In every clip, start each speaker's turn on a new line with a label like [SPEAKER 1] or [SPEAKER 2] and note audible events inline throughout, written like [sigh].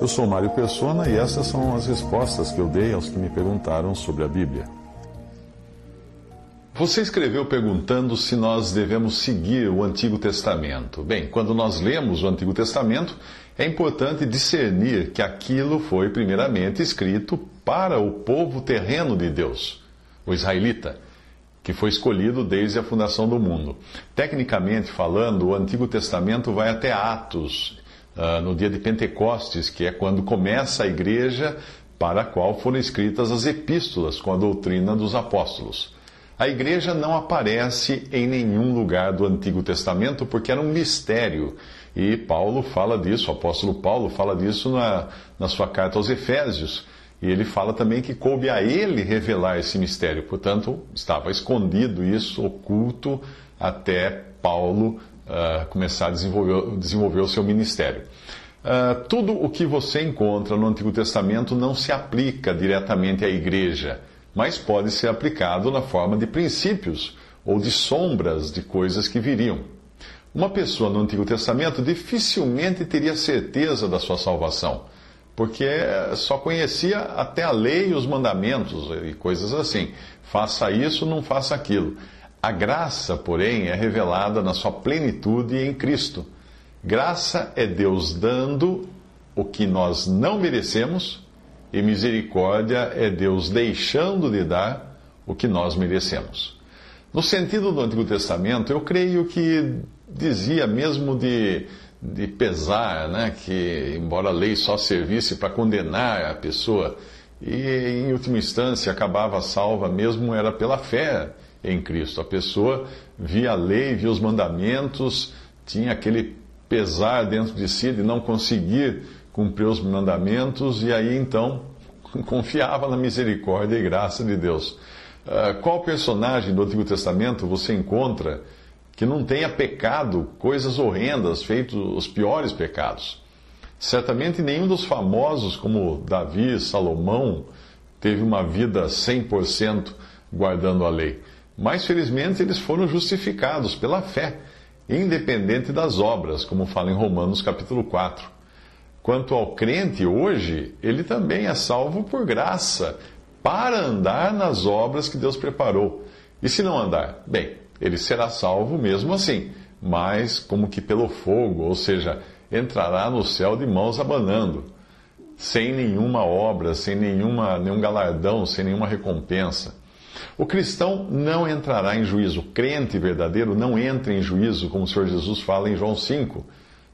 [SPEAKER 1] Eu sou Mário Persona e essas são as respostas que eu dei aos que me perguntaram sobre a Bíblia. Você escreveu perguntando se nós devemos seguir o Antigo Testamento. Bem, quando nós lemos o Antigo Testamento, é importante discernir que aquilo foi primeiramente escrito para o povo terreno de Deus, o israelita, que foi escolhido desde a fundação do mundo. Tecnicamente falando, o Antigo Testamento vai até Atos, uh, no dia de Pentecostes, que é quando começa a igreja para a qual foram escritas as epístolas com a doutrina dos apóstolos. A igreja não aparece em nenhum lugar do Antigo Testamento porque era um mistério. E Paulo fala disso, o apóstolo Paulo fala disso na, na sua carta aos Efésios. E ele fala também que coube a ele revelar esse mistério. Portanto, estava escondido isso, oculto, até Paulo uh, começar a desenvolver, desenvolver o seu ministério. Uh, tudo o que você encontra no Antigo Testamento não se aplica diretamente à igreja mas pode ser aplicado na forma de princípios ou de sombras de coisas que viriam. Uma pessoa no Antigo Testamento dificilmente teria certeza da sua salvação, porque só conhecia até a lei e os mandamentos e coisas assim. Faça isso, não faça aquilo. A graça, porém, é revelada na sua plenitude em Cristo. Graça é Deus dando o que nós não merecemos e misericórdia é Deus deixando de dar o que nós merecemos. No sentido do Antigo Testamento, eu creio que dizia mesmo de, de pesar, né, que embora a lei só servisse para condenar a pessoa, e em última instância acabava salva mesmo era pela fé em Cristo. A pessoa via a lei, via os mandamentos, tinha aquele pesar dentro de si de não conseguir cumprir os mandamentos e aí então [laughs] confiava na misericórdia e graça de Deus. Uh, qual personagem do Antigo Testamento você encontra que não tenha pecado coisas horrendas, feito os piores pecados? Certamente nenhum dos famosos, como Davi, Salomão, teve uma vida 100% guardando a lei. Mas felizmente eles foram justificados pela fé, independente das obras, como fala em Romanos capítulo 4. Quanto ao crente hoje, ele também é salvo por graça, para andar nas obras que Deus preparou. E se não andar? Bem, ele será salvo mesmo assim, mas como que pelo fogo, ou seja, entrará no céu de mãos abanando, sem nenhuma obra, sem nenhuma, nenhum galardão, sem nenhuma recompensa. O cristão não entrará em juízo. O crente verdadeiro não entra em juízo, como o Senhor Jesus fala em João 5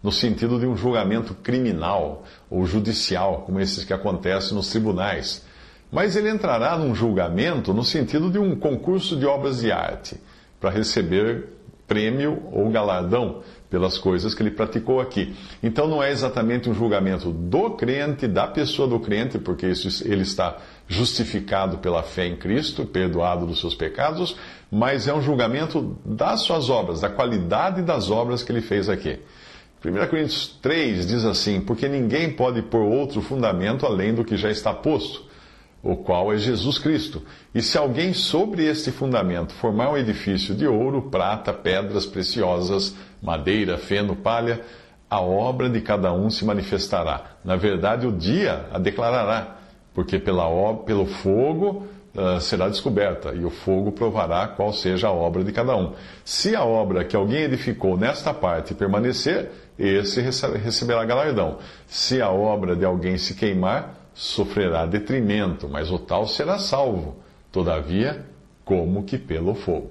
[SPEAKER 1] no sentido de um julgamento criminal ou judicial, como esses que acontecem nos tribunais. Mas ele entrará num julgamento no sentido de um concurso de obras de arte, para receber prêmio ou galardão pelas coisas que ele praticou aqui. Então não é exatamente um julgamento do crente, da pessoa do crente, porque isso, ele está justificado pela fé em Cristo, perdoado dos seus pecados, mas é um julgamento das suas obras, da qualidade das obras que ele fez aqui. 1 Coríntios 3 diz assim: Porque ninguém pode pôr outro fundamento além do que já está posto, o qual é Jesus Cristo. E se alguém sobre este fundamento formar um edifício de ouro, prata, pedras preciosas, madeira, feno, palha, a obra de cada um se manifestará. Na verdade, o dia a declarará, porque pela, pelo fogo uh, será descoberta, e o fogo provará qual seja a obra de cada um. Se a obra que alguém edificou nesta parte permanecer, esse receberá galardão. Se a obra de alguém se queimar, sofrerá detrimento, mas o tal será salvo, todavia, como que pelo fogo.